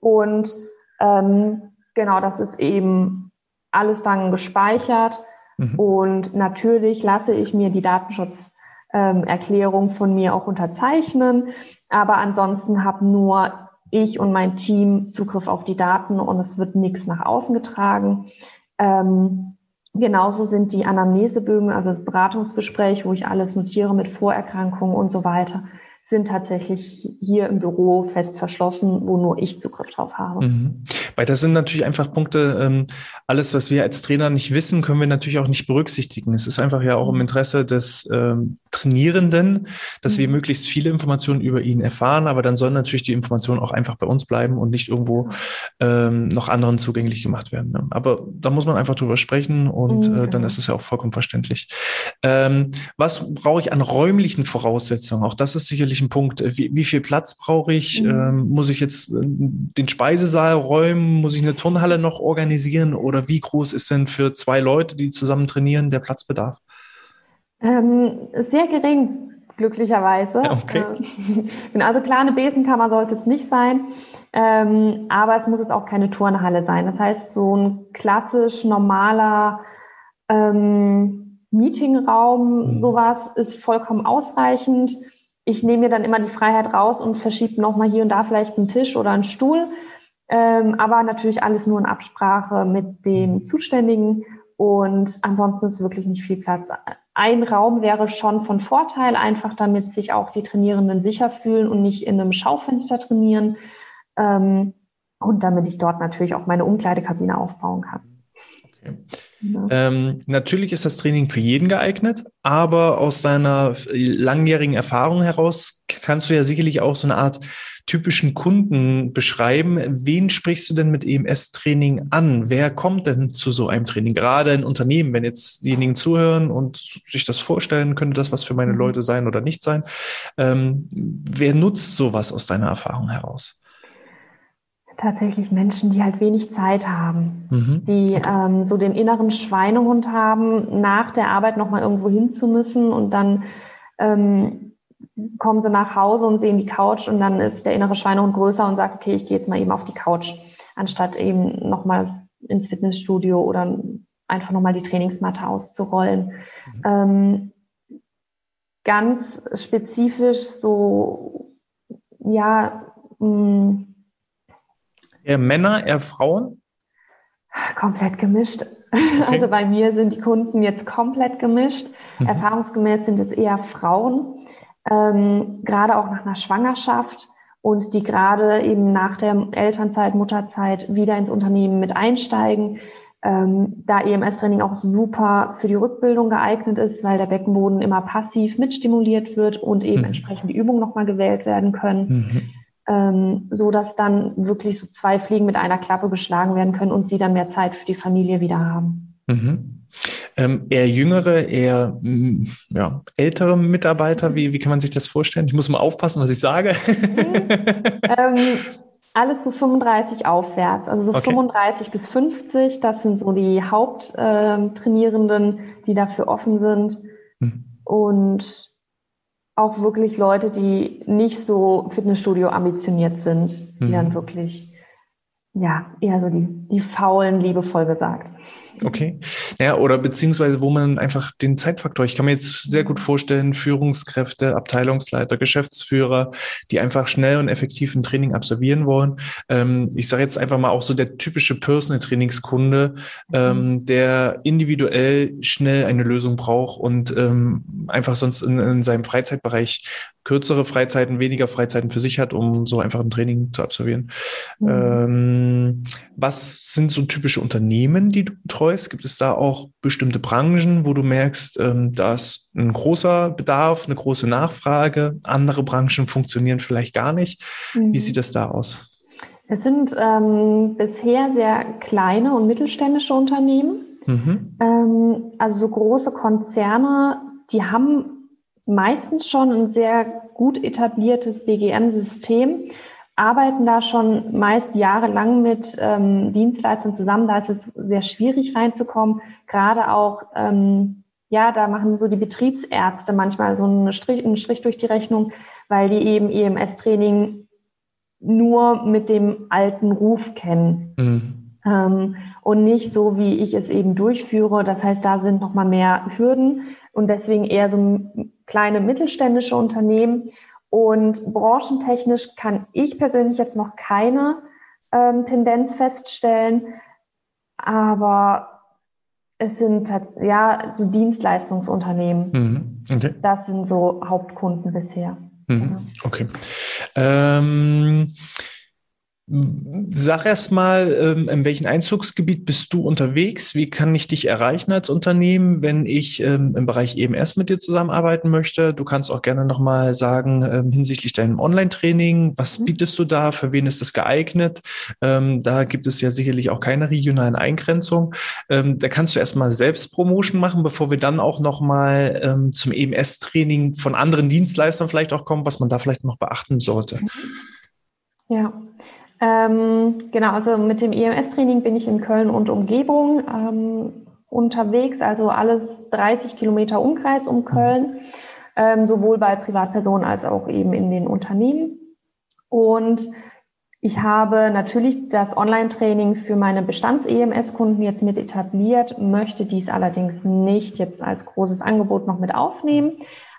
Und ähm, genau, das ist eben alles dann gespeichert. Mhm. Und natürlich lasse ich mir die Datenschutzerklärung von mir auch unterzeichnen. Aber ansonsten habe nur ich und mein Team Zugriff auf die Daten und es wird nichts nach außen getragen. Ähm, genauso sind die Anamnesebögen, also Beratungsgespräch, wo ich alles notiere mit Vorerkrankungen und so weiter, sind tatsächlich hier im Büro fest verschlossen, wo nur ich Zugriff drauf habe. Mhm. Weil das sind natürlich einfach Punkte, ähm, alles, was wir als Trainer nicht wissen, können wir natürlich auch nicht berücksichtigen. Es ist einfach ja auch im Interesse des ähm, Trainierenden, dass mhm. wir möglichst viele Informationen über ihn erfahren, aber dann sollen natürlich die Informationen auch einfach bei uns bleiben und nicht irgendwo ähm, noch anderen zugänglich gemacht werden. Ne? Aber da muss man einfach drüber sprechen und mhm. äh, dann ist es ja auch vollkommen verständlich. Ähm, was brauche ich an räumlichen Voraussetzungen? Auch das ist sicherlich ein Punkt. Wie, wie viel Platz brauche ich? Mhm. Ähm, muss ich jetzt äh, den Speisesaal räumen? Muss ich eine Turnhalle noch organisieren? Oder wie groß ist denn für zwei Leute, die zusammen trainieren, der Platzbedarf? Ähm, sehr gering, glücklicherweise. Okay. Ähm, also klar, eine Besenkammer soll es jetzt nicht sein, ähm, aber es muss jetzt auch keine Turnhalle sein. Das heißt, so ein klassisch normaler ähm, Meetingraum, mhm. sowas ist vollkommen ausreichend. Ich nehme mir dann immer die Freiheit raus und verschiebe nochmal hier und da vielleicht einen Tisch oder einen Stuhl. Ähm, aber natürlich alles nur in Absprache mit dem. Zuständigen. Und ansonsten ist wirklich nicht viel Platz. Ein Raum wäre schon von Vorteil, einfach damit sich auch die Trainierenden sicher fühlen und nicht in einem Schaufenster trainieren. Ähm, und damit ich dort natürlich auch meine Umkleidekabine aufbauen kann. Okay. Ja. Ähm, natürlich ist das Training für jeden geeignet, aber aus deiner langjährigen Erfahrung heraus kannst du ja sicherlich auch so eine Art typischen Kunden beschreiben. Wen sprichst du denn mit EMS-Training an? Wer kommt denn zu so einem Training? Gerade in Unternehmen, wenn jetzt diejenigen zuhören und sich das vorstellen, könnte das was für meine mhm. Leute sein oder nicht sein. Ähm, wer nutzt sowas aus deiner Erfahrung heraus? Tatsächlich Menschen, die halt wenig Zeit haben, mhm. die ähm, so den inneren Schweinehund haben, nach der Arbeit nochmal irgendwo hin zu müssen und dann ähm, kommen sie nach Hause und sehen die Couch und dann ist der innere Schweinehund größer und sagt, okay, ich gehe jetzt mal eben auf die Couch, anstatt eben nochmal ins Fitnessstudio oder einfach nochmal die Trainingsmatte auszurollen. Mhm. Ähm, ganz spezifisch so, ja, mh, mm, Eher Männer, eher Frauen? Komplett gemischt. Okay. Also bei mir sind die Kunden jetzt komplett gemischt. Mhm. Erfahrungsgemäß sind es eher Frauen, ähm, gerade auch nach einer Schwangerschaft und die gerade eben nach der Elternzeit, Mutterzeit wieder ins Unternehmen mit einsteigen. Ähm, da EMS-Training auch super für die Rückbildung geeignet ist, weil der Beckenboden immer passiv mitstimuliert wird und eben mhm. entsprechend die Übungen nochmal gewählt werden können. Mhm ähm, so dass dann wirklich so zwei Fliegen mit einer Klappe geschlagen werden können und sie dann mehr Zeit für die Familie wieder haben. Mhm. Ähm, eher jüngere, eher mm, ja, ältere Mitarbeiter, wie, wie kann man sich das vorstellen? Ich muss mal aufpassen, was ich sage. Mhm. ähm, alles so 35 aufwärts, also so okay. 35 bis 50, das sind so die Haupttrainierenden, die dafür offen sind. Mhm. Und auch wirklich Leute, die nicht so Fitnessstudio ambitioniert sind, die mhm. dann wirklich, ja, eher so die, die faulen, liebevoll gesagt. Okay. Ja, oder beziehungsweise wo man einfach den Zeitfaktor, ich kann mir jetzt sehr gut vorstellen, Führungskräfte, Abteilungsleiter, Geschäftsführer, die einfach schnell und effektiv ein Training absolvieren wollen. Ähm, ich sage jetzt einfach mal auch so der typische Personal-Trainingskunde, ähm, mhm. der individuell schnell eine Lösung braucht und ähm, einfach sonst in, in seinem Freizeitbereich kürzere Freizeiten, weniger Freizeiten für sich hat, um so einfach ein Training zu absolvieren. Mhm. Ähm, was sind so typische Unternehmen, die du betreust? Gibt es da auch bestimmte Branchen, wo du merkst, ähm, da ist ein großer Bedarf, eine große Nachfrage, andere Branchen funktionieren vielleicht gar nicht? Mhm. Wie sieht das da aus? Es sind ähm, bisher sehr kleine und mittelständische Unternehmen. Mhm. Ähm, also so große Konzerne, die haben meistens schon ein sehr gut etabliertes BGM-System, arbeiten da schon meist jahrelang mit ähm, Dienstleistern zusammen. Da ist es sehr schwierig reinzukommen. Gerade auch, ähm, ja, da machen so die Betriebsärzte manchmal so einen Strich, einen Strich durch die Rechnung, weil die eben EMS-Training nur mit dem alten Ruf kennen. Mhm. Ähm, und nicht so, wie ich es eben durchführe. Das heißt, da sind nochmal mehr Hürden und deswegen eher so kleine mittelständische Unternehmen. Und branchentechnisch kann ich persönlich jetzt noch keine ähm, Tendenz feststellen, aber es sind ja so Dienstleistungsunternehmen. Mhm. Okay. Das sind so Hauptkunden bisher. Mhm. Okay. Ähm, Sag erst mal, ähm, in welchem Einzugsgebiet bist du unterwegs? Wie kann ich dich erreichen als Unternehmen, wenn ich ähm, im Bereich EMS mit dir zusammenarbeiten möchte? Du kannst auch gerne nochmal sagen, ähm, hinsichtlich deinem Online-Training, was mhm. bietest du da? Für wen ist das geeignet? Da gibt es ja sicherlich auch keine regionalen Eingrenzungen. Da kannst du erstmal selbst Promotion machen, bevor wir dann auch nochmal zum EMS-Training von anderen Dienstleistern vielleicht auch kommen, was man da vielleicht noch beachten sollte. Ja, ähm, genau, also mit dem EMS-Training bin ich in Köln und Umgebung ähm, unterwegs, also alles 30 Kilometer Umkreis um Köln, ähm, sowohl bei Privatpersonen als auch eben in den Unternehmen. Und Ich habe natürlich das Online-Training für meine Bestands-EMS-Kunden jetzt mit etabliert, möchte dies allerdings nicht jetzt als großes Angebot noch mit aufnehmen,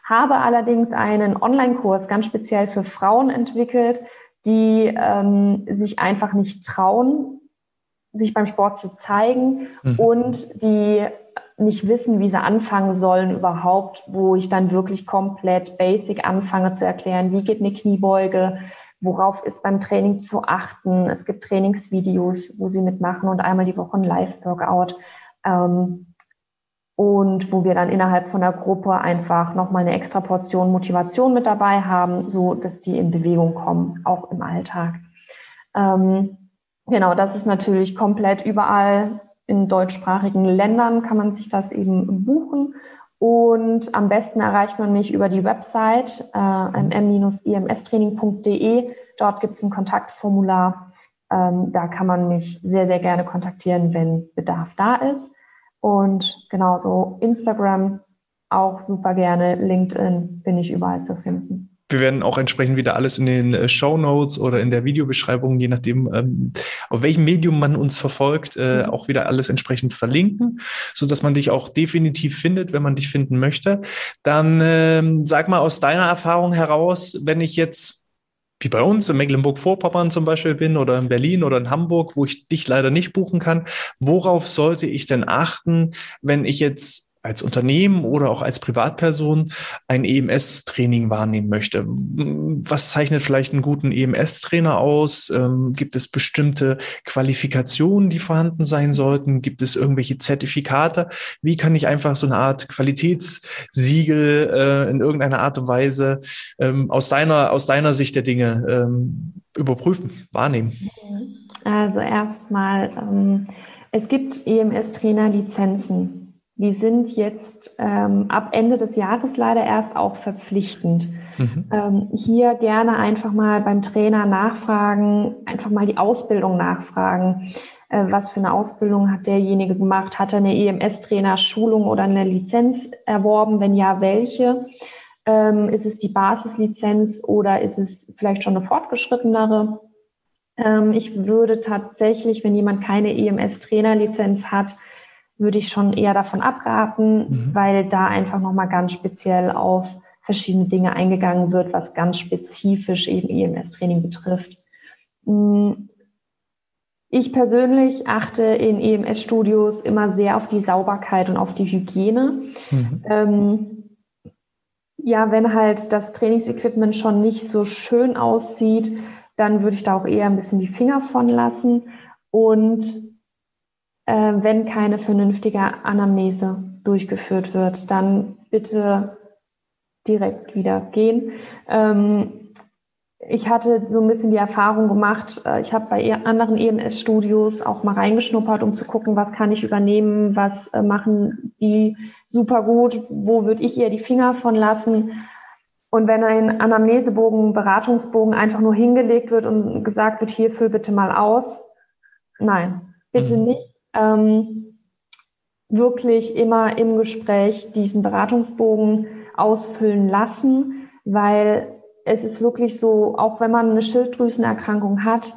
habe allerdings einen Online-Kurs ganz speziell für Frauen entwickelt, die ähm, sich einfach nicht trauen, sich beim Sport zu zeigen mhm. und die nicht wissen, wie sie anfangen sollen überhaupt, wo ich dann wirklich komplett basic anfange zu erklären, wie geht eine Kniebeuge, worauf ist beim Training zu achten. Es gibt Trainingsvideos, wo sie mitmachen und einmal die Woche ein Live-Workout. Ähm, und wo wir dann innerhalb von der Gruppe einfach nochmal eine extra Portion Motivation mit dabei haben, so dass die in Bewegung kommen, auch im Alltag. Ähm, genau, das ist natürlich komplett überall in deutschsprachigen Ländern kann man sich das eben buchen. Und am besten erreicht man mich über die Website äh, mm-imstraining.de. Dort gibt es ein Kontaktformular. Ähm, da kann man mich sehr, sehr gerne kontaktieren, wenn Bedarf da ist. Und genauso Instagram auch super gerne. LinkedIn bin ich überall zu finden. Wir werden auch entsprechend wieder alles in den äh, Show Notes oder in der Videobeschreibung, je nachdem, ähm, auf welchem Medium man uns verfolgt, äh, mhm. auch wieder alles entsprechend verlinken, so dass man dich auch definitiv findet, wenn man dich finden möchte. Dann ähm, sag mal aus deiner Erfahrung heraus, wenn ich jetzt wie bei uns in Mecklenburg-Vorpommern zum Beispiel bin oder in Berlin oder in Hamburg, wo ich dich leider nicht buchen kann, worauf sollte ich denn achten, wenn ich jetzt als Unternehmen oder auch als Privatperson ein EMS-Training wahrnehmen möchte. Was zeichnet vielleicht einen guten EMS-Trainer aus? Ähm, gibt es bestimmte Qualifikationen, die vorhanden sein sollten? Gibt es irgendwelche Zertifikate? Wie kann ich einfach so eine Art Qualitätssiegel äh, in irgendeiner Art und Weise ähm, aus, deiner, aus deiner Sicht der Dinge ähm, überprüfen, wahrnehmen? Also erstmal, ähm, es gibt EMS-Trainer-Lizenzen. Die sind jetzt ähm, ab Ende des Jahres leider erst auch verpflichtend. Mhm. Ähm, hier gerne einfach mal beim Trainer nachfragen, einfach mal die Ausbildung nachfragen. Äh, was für eine Ausbildung hat derjenige gemacht? Hat er eine EMS-Trainer-Schulung oder eine Lizenz erworben? Wenn ja, welche? Ähm, ist es die Basislizenz oder ist es vielleicht schon eine fortgeschrittenere? Ähm, ich würde tatsächlich, wenn jemand keine EMS-Trainer-Lizenz hat, würde ich schon eher davon abraten, mhm. weil da einfach nochmal ganz speziell auf verschiedene Dinge eingegangen wird, was ganz spezifisch eben EMS-Training betrifft. Mm, ich persönlich achte in EMS-Studios immer sehr auf die Sauberkeit und auf die Hygiene. Mhm. Ähm, ja, wenn halt das Trainingsequipment schon nicht so schön aussieht, dann würde ich da auch eher ein bisschen die Finger von lassen. Und wenn keine vernünftige Anamnese durchgeführt wird, dann bitte direkt wieder gehen. Ähm, ich hatte so ein bisschen die Erfahrung gemacht, äh, ich habe bei anderen EMS-Studios auch mal reingeschnuppert, um zu gucken, was kann ich übernehmen, was äh, machen die super gut, wo würde ich ihr die Finger von lassen. Und wenn ein Anamnesebogen, Beratungsbogen einfach nur hingelegt wird und gesagt wird, hier füll bitte mal aus, nein, bitte mhm. nicht ähm, wirklich immer im Gespräch diesen Beratungsbogen ausfüllen lassen, weil es ist wirklich so, auch wenn man eine Schilddrüsenerkrankung hat,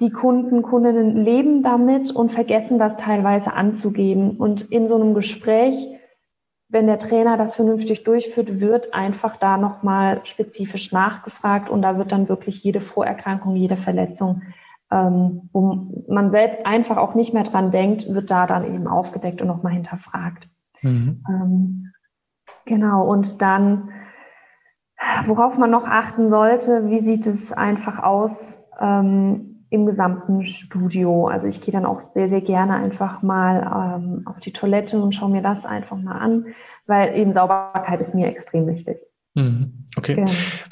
die Kunden, Kundinnen leben damit und vergessen das teilweise anzugeben. Und in so einem Gespräch, wenn der Trainer das vernünftig durchführt, wird einfach da nochmal spezifisch nachgefragt und da wird dann wirklich jede Vorerkrankung, jede Verletzung ähm, wo man selbst einfach auch nicht mehr dran denkt, wird da dann eben aufgedeckt und nochmal hinterfragt. Mhm. Ähm, genau, und dann, worauf man noch achten sollte, wie sieht es einfach aus ähm, im gesamten Studio? Also ich gehe dann auch sehr, sehr gerne einfach mal ähm, auf die Toilette und schaue mir das einfach mal an, weil eben Sauberkeit ist mir extrem wichtig. Mhm. Okay. Ja.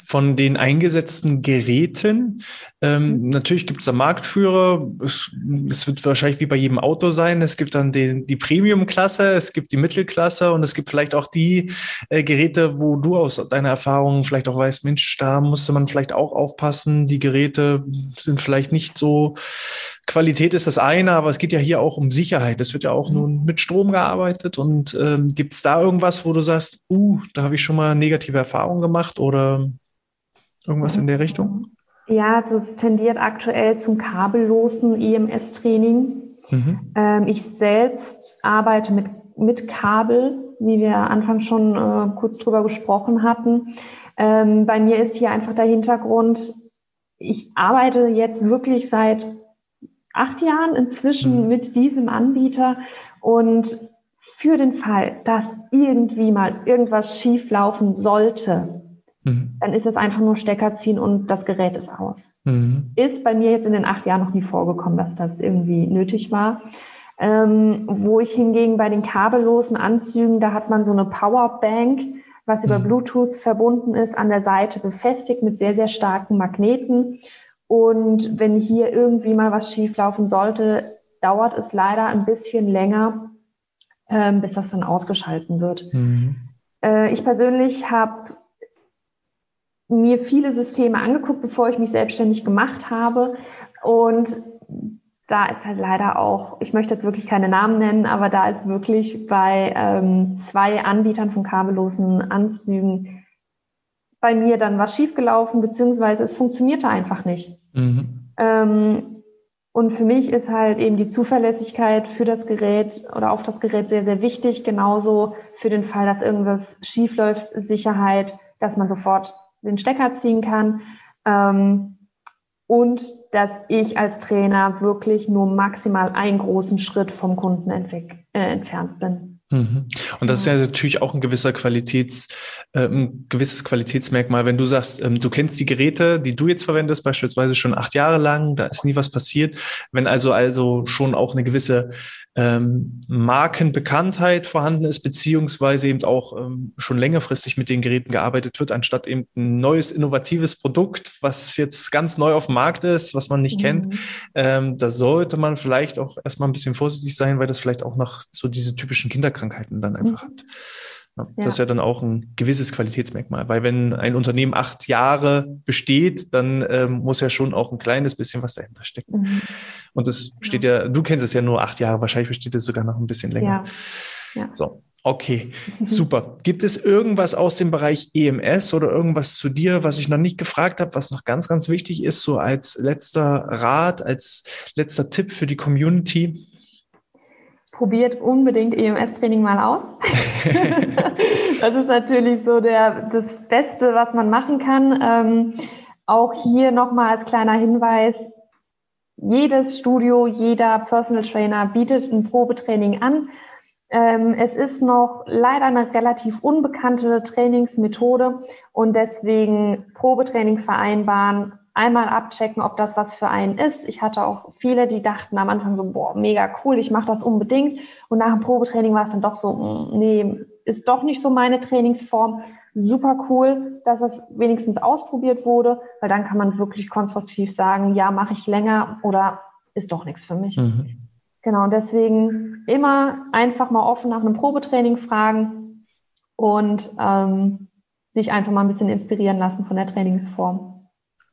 Von den eingesetzten Geräten, ähm, mhm. natürlich gibt es da Marktführer. Es, es, wird wahrscheinlich wie bei jedem Auto sein. Es gibt dann den, die Premium-Klasse, es gibt die Mittelklasse und es gibt vielleicht auch die äh, Geräte, wo du aus deiner Erfahrung vielleicht auch weißt, Mensch, da musste man vielleicht auch aufpassen. Die Geräte sind vielleicht nicht so Qualität ist das eine, aber es geht ja hier auch um Sicherheit. Es wird ja auch mhm. nun mit Strom gearbeitet. Und ähm, gibt es da irgendwas, wo du sagst, uh, da habe ich schon mal negative Erfahrungen gemacht oder irgendwas in der Richtung? Ja, also es tendiert aktuell zum kabellosen EMS-Training. Mhm. Ähm, ich selbst arbeite mit, mit Kabel, wie wir anfangs schon äh, kurz drüber gesprochen hatten. Ähm, bei mir ist hier einfach der Hintergrund, ich arbeite jetzt wirklich seit acht Jahren inzwischen mhm. mit diesem Anbieter und für den Fall, dass irgendwie mal irgendwas schief laufen sollte, mhm. dann ist es einfach nur Stecker ziehen und das Gerät ist aus. Mhm. Ist bei mir jetzt in den acht Jahren noch nie vorgekommen, dass das irgendwie nötig war. Ähm, wo ich hingegen bei den kabellosen Anzügen, da hat man so eine Powerbank, was über mhm. Bluetooth verbunden ist, an der Seite befestigt mit sehr, sehr starken Magneten. Und wenn hier irgendwie mal was schieflaufen sollte, dauert es leider ein bisschen länger, ähm, bis das dann ausgeschalten wird. Mhm. Äh, ich persönlich habe mir viele Systeme angeguckt, bevor ich mich selbstständig gemacht habe. Und da ist halt leider auch, ich möchte jetzt wirklich keine Namen nennen, aber da ist wirklich bei ähm, zwei Anbietern von kabellosen Anzügen bei mir dann was schiefgelaufen, beziehungsweise es funktionierte einfach nicht. Mhm. Ähm, und für mich ist halt eben die Zuverlässigkeit für das Gerät oder auf das Gerät sehr, sehr wichtig. Genauso für den Fall, dass irgendwas schiefläuft, Sicherheit, dass man sofort den Stecker ziehen kann. Ähm, und dass ich als Trainer wirklich nur maximal einen großen Schritt vom Kunden äh, entfernt bin. Mhm. Und das ist ja natürlich auch ein gewisser Qualitäts, äh, ein gewisses Qualitätsmerkmal, wenn du sagst, ähm, du kennst die Geräte, die du jetzt verwendest, beispielsweise schon acht Jahre lang, da ist nie was passiert. Wenn also also schon auch eine gewisse ähm, Markenbekanntheit vorhanden ist, beziehungsweise eben auch ähm, schon längerfristig mit den Geräten gearbeitet wird, anstatt eben ein neues, innovatives Produkt, was jetzt ganz neu auf dem Markt ist, was man nicht mhm. kennt, ähm, da sollte man vielleicht auch erstmal ein bisschen vorsichtig sein, weil das vielleicht auch noch so diese typischen Kinderkrankheiten dann einfach mhm. hat. Ja, ja. Das ist ja dann auch ein gewisses Qualitätsmerkmal, weil wenn ein Unternehmen acht Jahre besteht, dann ähm, muss ja schon auch ein kleines bisschen was dahinter stecken. Mhm. Und das steht ja, du kennst es ja nur acht Jahre, wahrscheinlich besteht es sogar noch ein bisschen länger. Ja. So, okay, super. Gibt es irgendwas aus dem Bereich EMS oder irgendwas zu dir, was ich noch nicht gefragt habe, was noch ganz, ganz wichtig ist, so als letzter Rat, als letzter Tipp für die Community? Probiert unbedingt EMS-Training mal aus. das ist natürlich so der, das Beste, was man machen kann. Ähm, auch hier nochmal als kleiner Hinweis, jedes Studio, jeder Personal Trainer bietet ein Probetraining an. Ähm, es ist noch leider eine relativ unbekannte Trainingsmethode und deswegen Probetraining vereinbaren, einmal abchecken, ob das was für einen ist. Ich hatte auch viele, die dachten am Anfang so, boah, mega cool, ich mache das unbedingt. Und nach dem Probetraining war es dann doch so, mm, nee, ist doch nicht so meine Trainingsform. Super cool, dass es wenigstens ausprobiert wurde, weil dann kann man wirklich konstruktiv sagen, ja, mache ich länger oder ist doch nichts für mich. Mhm. Genau, und deswegen immer einfach mal offen nach einem Probetraining fragen und ähm, sich einfach mal ein bisschen inspirieren lassen von der Trainingsform.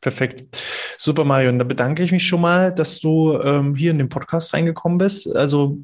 Perfekt. Super, Marion. Da bedanke ich mich schon mal, dass du ähm, hier in den Podcast reingekommen bist. Also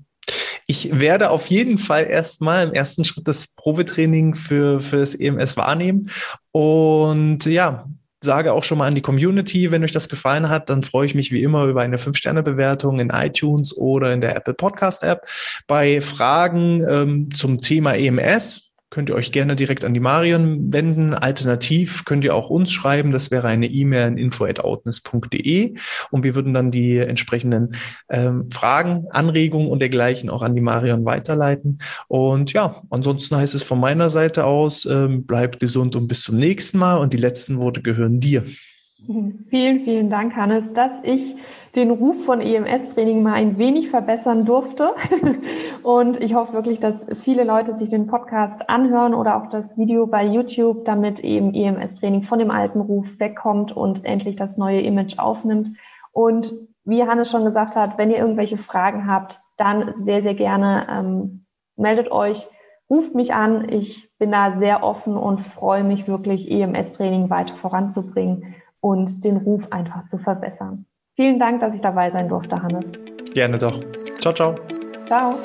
ich werde auf jeden Fall erstmal im ersten Schritt das Probetraining für, für das EMS wahrnehmen. Und ja, sage auch schon mal an die Community, wenn euch das gefallen hat, dann freue ich mich wie immer über eine 5-Sterne-Bewertung in iTunes oder in der Apple Podcast App. Bei Fragen ähm, zum Thema EMS könnt ihr euch gerne direkt an die Marion wenden. Alternativ könnt ihr auch uns schreiben. Das wäre eine E-Mail an info.outness.de und wir würden dann die entsprechenden ähm, Fragen, Anregungen und dergleichen auch an die Marion weiterleiten. Und ja, ansonsten heißt es von meiner Seite aus, ähm, bleibt gesund und bis zum nächsten Mal. Und die letzten Worte gehören dir. Vielen, vielen Dank, Hannes, dass ich den Ruf von EMS-Training mal ein wenig verbessern durfte. Und ich hoffe wirklich, dass viele Leute sich den Podcast anhören oder auch das Video bei YouTube, damit eben EMS-Training von dem alten Ruf wegkommt und endlich das neue Image aufnimmt. Und wie Hannes schon gesagt hat, wenn ihr irgendwelche Fragen habt, dann sehr, sehr gerne ähm, meldet euch, ruft mich an. Ich bin da sehr offen und freue mich wirklich, EMS-Training weiter voranzubringen und den Ruf einfach zu verbessern. Vielen Dank, dass ich dabei sein durfte, Hannes. Gerne doch. Ciao, ciao. Ciao.